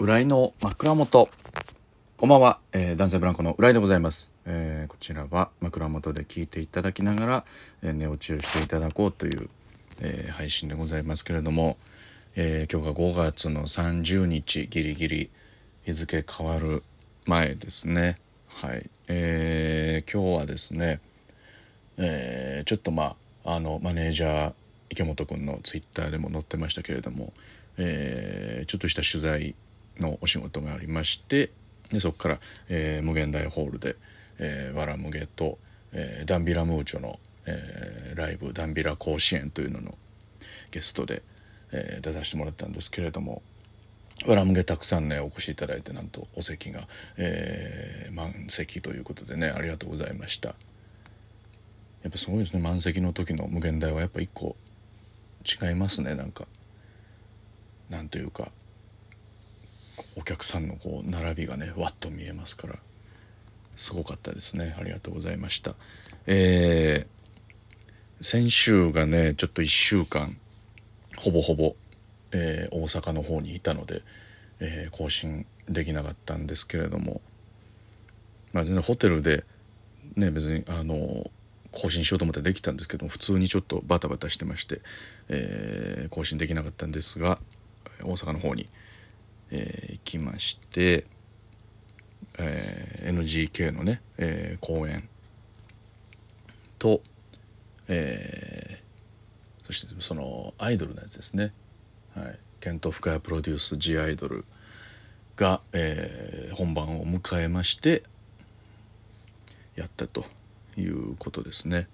浦井の枕元。こんばんは、えー、男性ブランコの浦井でございます、えー、こちらは枕元で聞いていただきながら、えー、寝落ちをしていただこうという、えー、配信でございますけれども、えー、今日が5月の30日ギリギリ日付変わる前ですね。はい、えー、今日はですね、えー、ちょっとまああのマネージャー池本君のツイッターでも載ってましたけれども、えー、ちょっとした取材のお仕事がありましてでそこから、えー、無限大ホールで「えー、わらむげ」と、えー「ダンビラムーチョの」えー、ライブ「ダンビラ甲子園」というののゲストで、えー、出させてもらったんですけれども。わらむげたくさんねお越しいただいてなんとお席が、えー、満席ということでねありがとうございましたやっぱすごいですね満席の時の無限大はやっぱ一個違いますねなんかなんというかお客さんのこう並びがねわっと見えますからすごかったですね。ありがとうございました。えー、先週がねちょっと1週間ほぼほぼ、えー、大阪の方にいたので、えー、更新できなかったんですけれどもまあ全然ホテルでね別にあの更新しようと思ってできたんですけど普通にちょっとバタバタしてまして、えー、更新できなかったんですが大阪の方に、えー、行きまして、えー、NGK のね、えー、公演と、えー、そしてそのアイドルのやつですね、はい、ケント・フカヤプロデュース「G アイドルが」えー、本番を迎えましてやったということですね。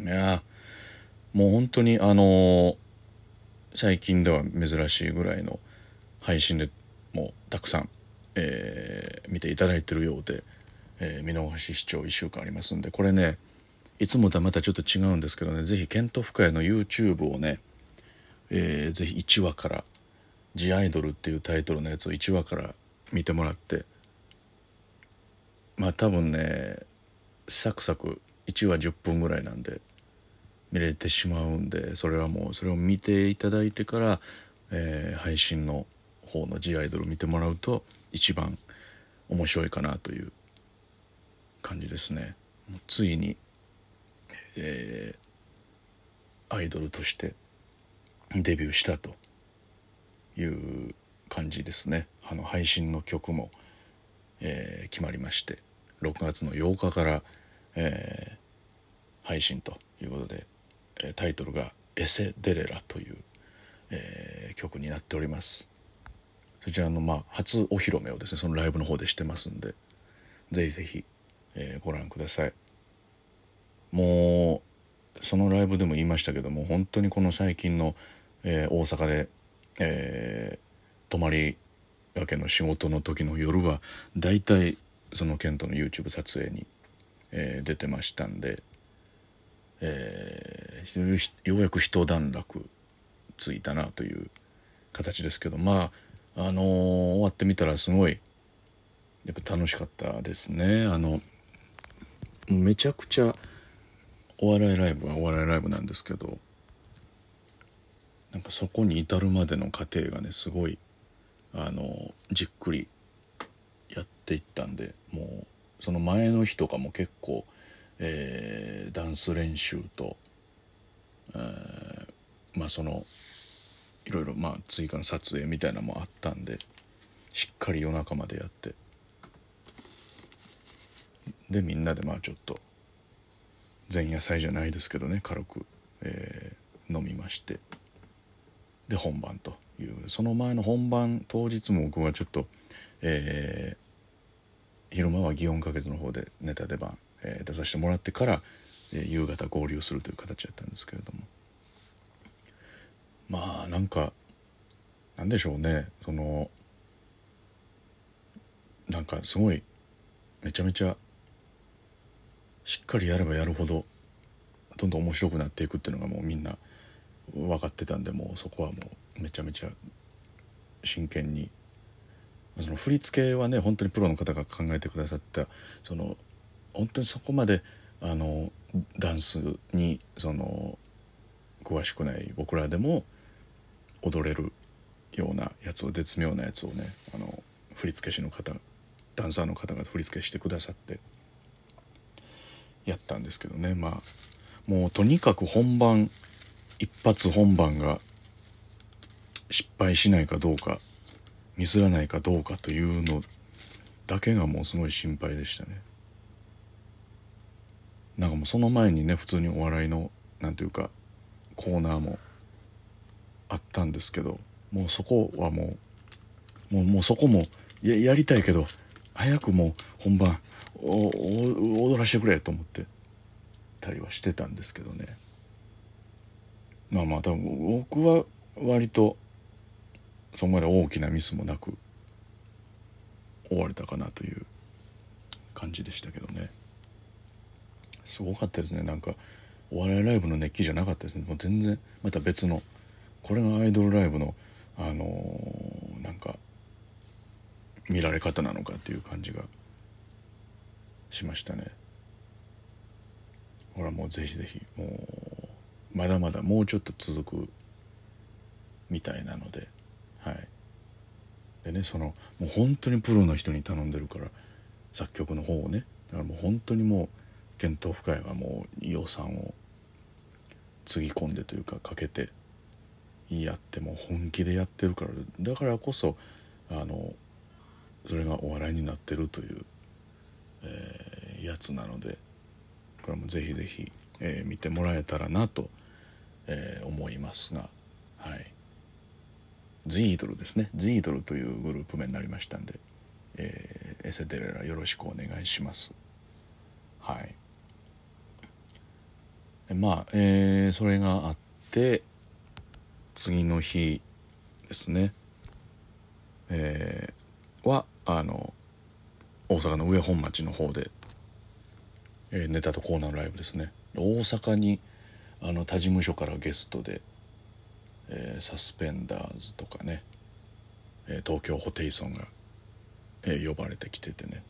いやもう本当にあのー最近では珍しいぐらいの配信でもたくさん、えー、見ていただいてるようで、えー、見逃し視聴1週間ありますんでこれねいつもとはまたちょっと違うんですけどね是非ケント深谷の YouTube をね、えー、ぜひ1話から「ジアイドル」っていうタイトルのやつを1話から見てもらってまあ多分ねサクサク1話10分ぐらいなんで見れてしまうんでそれはもうそれを見ていただいてから、えー、配信の方の G アイドル見てもらうと一番面白いかなという感じですね。ついに、えー、アイドルとしてデビューしたという感じですね。あの配信の曲も、えー、決まりまして6月の8日から、えー、配信ということでタイトルが「エセ・デレラ」という、えー、曲になっております。そちらのまあ初お披露目をですねそのライブの方でしてますんでぜひぜひ、えー、ご覧ください。もうそのライブでも言いましたけども本当にこの最近の、えー、大阪で、えー、泊まりがけの仕事の時の夜は大体そのケントの YouTube 撮影に、えー、出てましたんでえー、ようやく一段落ついたなという形ですけどまああのー、終わってみたらすごいやっぱ楽しかったですね。あのめちゃくちゃお笑いライブはお笑いライブなんですけどなんかそこに至るまでの過程がねすごいあのじっくりやっていったんでもうその前の日とかも結構えー、ダンス練習と、え、まあそのいろいろまあ追加の撮影みたいなのもあったんでしっかり夜中までやって。でみんなでまあちょっと前夜祭じゃないですけどね軽く、えー、飲みまして。で本番というその前の本番当日も僕はちょっと、えー、昼間は祇園か月の方でネタ出番えー、出させてもらってから、え、夕方合流するという形だったんですけれども。まあなんかなんでしょうね。そのなんかすごいめちゃめちゃしっかりやればやるほどどんどん面白くなっていくっていうのがもうみんな分かってたんでもうそこはもうめちゃめちゃ真剣に。その振り付けはね本当にプロの方が考えてくださったその本当にそこまであのダンスにその詳しくない僕らでも踊れるようなやつを絶妙なやつをねあの振付師の方ダンサーの方が振り付けしてくださってやったんですけどね。まあもうとにかく本番一発本番が失敗しないかどうかミスらないかどうかというのだけがもうすごい心配でしたね。なんかもうその前にね普通にお笑いのなんていうかコーナーもあったんですけどもうそこはもうもうもうそこもややりたいけど早くもう本番おお踊らしてくれと思ってたりはしてたんですけどね。まあまあ多分僕は割とそこまで大きなミスもなく終われたかなという感じでしたけどね。すごかったですね。なんかお笑いライブの熱気じゃなかったですね。もう全然また別のこれがアイドルライブのあのー、なんか見られ方なのかっていう感じがしましたね。これはもうぜひぜひもうまだまだもうちょっと続くみたいなのではい。でねそのもう本当にプロの人に頼んでるから作曲の方をね。だからもう本当にもう検討深いはもう予算をつぎ込んでというかかけてやっても本気でやってるからだからこそあのそれがお笑いになってるという、えー、やつなのでこれもぜひぜひ、えー、見てもらえたらなと、えー、思いますがはい。ズイードルですね。ズイードルというグループ名になりましたんで、えー、エセデレラよろしくお願いします。はい。まあ、えー、それがあって次の日ですね、えー、はあの大阪の上本町の方で、えー、ネタとコーナーライブですね。大阪にあの他事務所からゲストで、えー、サスペンダーズとかね、えー、東京ホテイソンが、えー、呼ばれてきててね。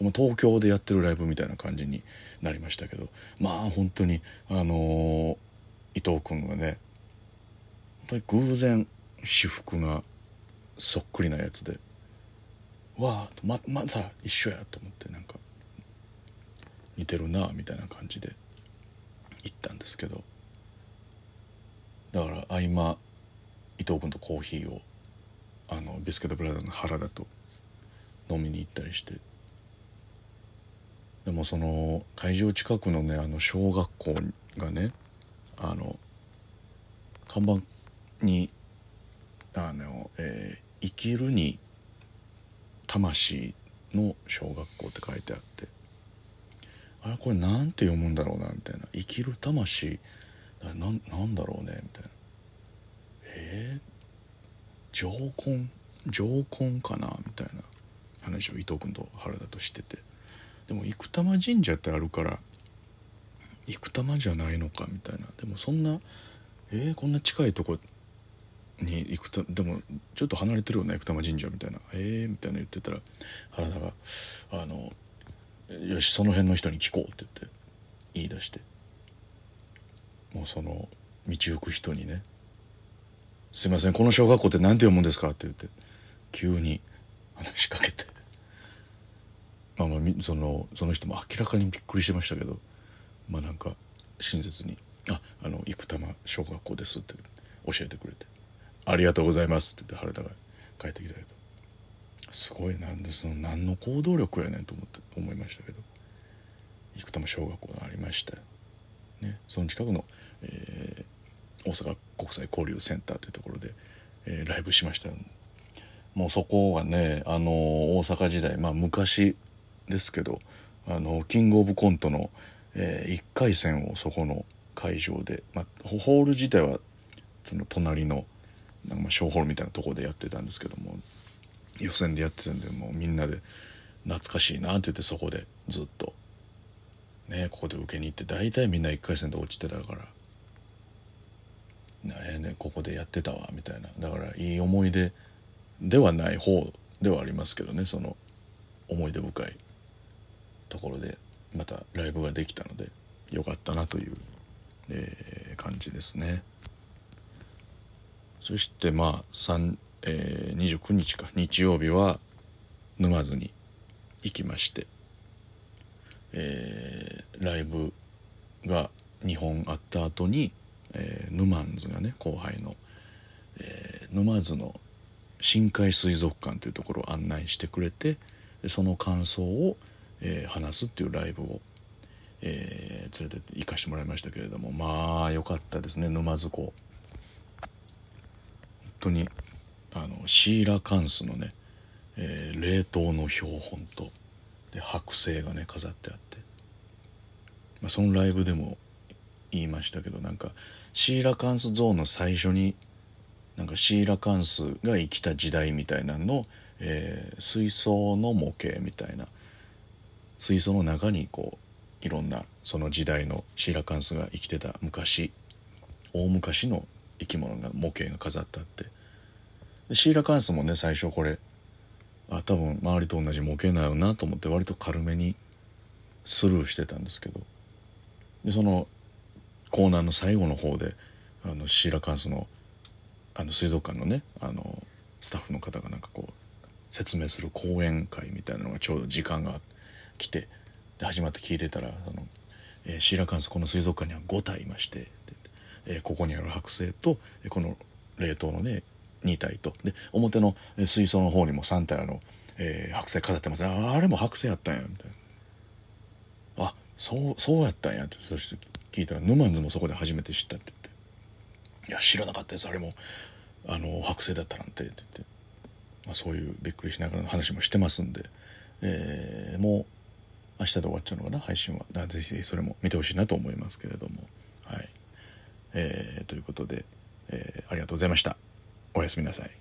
もう東京でやってるライブみたいな感じになりましたけどまあ本当にあのー、伊藤君がね本当に偶然私服がそっくりなやつでわあままだ一緒やと思ってなんか似てるなみたいな感じで行ったんですけどだから合間伊藤君とコーヒーをあのビスケットブラザーの原田と飲みに行ったりしてでもその会場近くのねあの小学校がねあの看板にあの、えー、生きるに魂の小学校って書いてあってあれこれなんて読むんだろうなみたいな。生きる魂。ななんだろうねみたいな。えー、上根上根かなみたいな話を伊藤君と原田としてて。でも生玉神社ってあるから生玉じゃないのかみたいな。でもそんなえー、こんな近いとこに行くとでもちょっと離れてるよね生玉神社みたいな「ええー」みたいな言ってたら原田が「あのよしその辺の人に聞こう」って言って言い出して。もうその道行く人にね「すいませんこの小学校って何て読むんですか?」って言って急に話しかけて。まあまあそのその人も明らかにびっくりしてましたけどまあなんか親切に「ああの生玉小学校です」って教えてくれて「ありがとうございます」って言って原田が帰ってきたけどすごいなんでその何の行動力やねんと思って思いましたけど生玉小学校がありましたね、その近くの、えー、大阪国際交流センターというところで、えー、ライブしましたもうそこがねあの大阪時代まあ昔ですけどあのキングオブコントの、えー、1回戦をそこの会場で、まあ、ホール自体はその隣のなんかまあ小ホールみたいなとこでやってたんですけども予選でやってたんでもうみんなで懐かしいなって言ってそこでずっと。ねここで受けに行って大体みんな1回戦で落ちてたから。ねねここでやってたわみたいな。だからいい思い出ではない方ではありますけどねその思い出深い。ところでまたライブができたのでよかったなという、えー、感じですね。そしてまあ3えー、29日か。日曜日は沼津に行きまして、えー、ライブが2本あった後に、えー、ヌマンズがね後輩の、えー、沼津の深海水族館というところを案内してくれてその感想を、えー、話すっていうライブを、えー、連れて行かしてもらいましたけれどもまあ良かったですね沼津港。本当にあのシーラカンスのね、えー、冷凍の標本とで剥製がね飾ってあって、まあ、そのライブでも言いましたけどなんかシーラカンスゾーンの最初になんかシーラカンスが生きた時代みたいなの、えー、水槽の模型みたいな水槽の中にこういろんなその時代のシーラカンスが生きてた昔大昔の生き物が模型が飾ってあって。でシーラカンスもね最初これあ多分周りと同じ模型なよなと思って割と軽めにスルーしてたんですけど。でそのコーナーの最後の方であのシーラカンスのあの水族館のねあのスタッフの方がなんかこう説明する講演会みたいなのがちょうど時間があって。来てで始まって聞いてたらあの、えー、シーラカンスこの水族館には5体いまして、えー、ここにある剥製とこの冷凍のね2体とで表の水槽の方にも3体あの、えー、剥製飾ってます。ああれも剥製やったんやみたいな。あそうそうやったんやってそして聞いたらヌマンズもそこで初めて知ったって言って「いや知らなかったです。あれもあの剥製だったなんて」って言って、まあ、そういうびっくりしながらの話もしてますんで、えー、もう明日で終わっちゃうのかな？配信は。ぜひぜひそれも見てほしいなと思いますけれども。はい、えー、ということで、えー、ありがとうございました。おやすみなさい。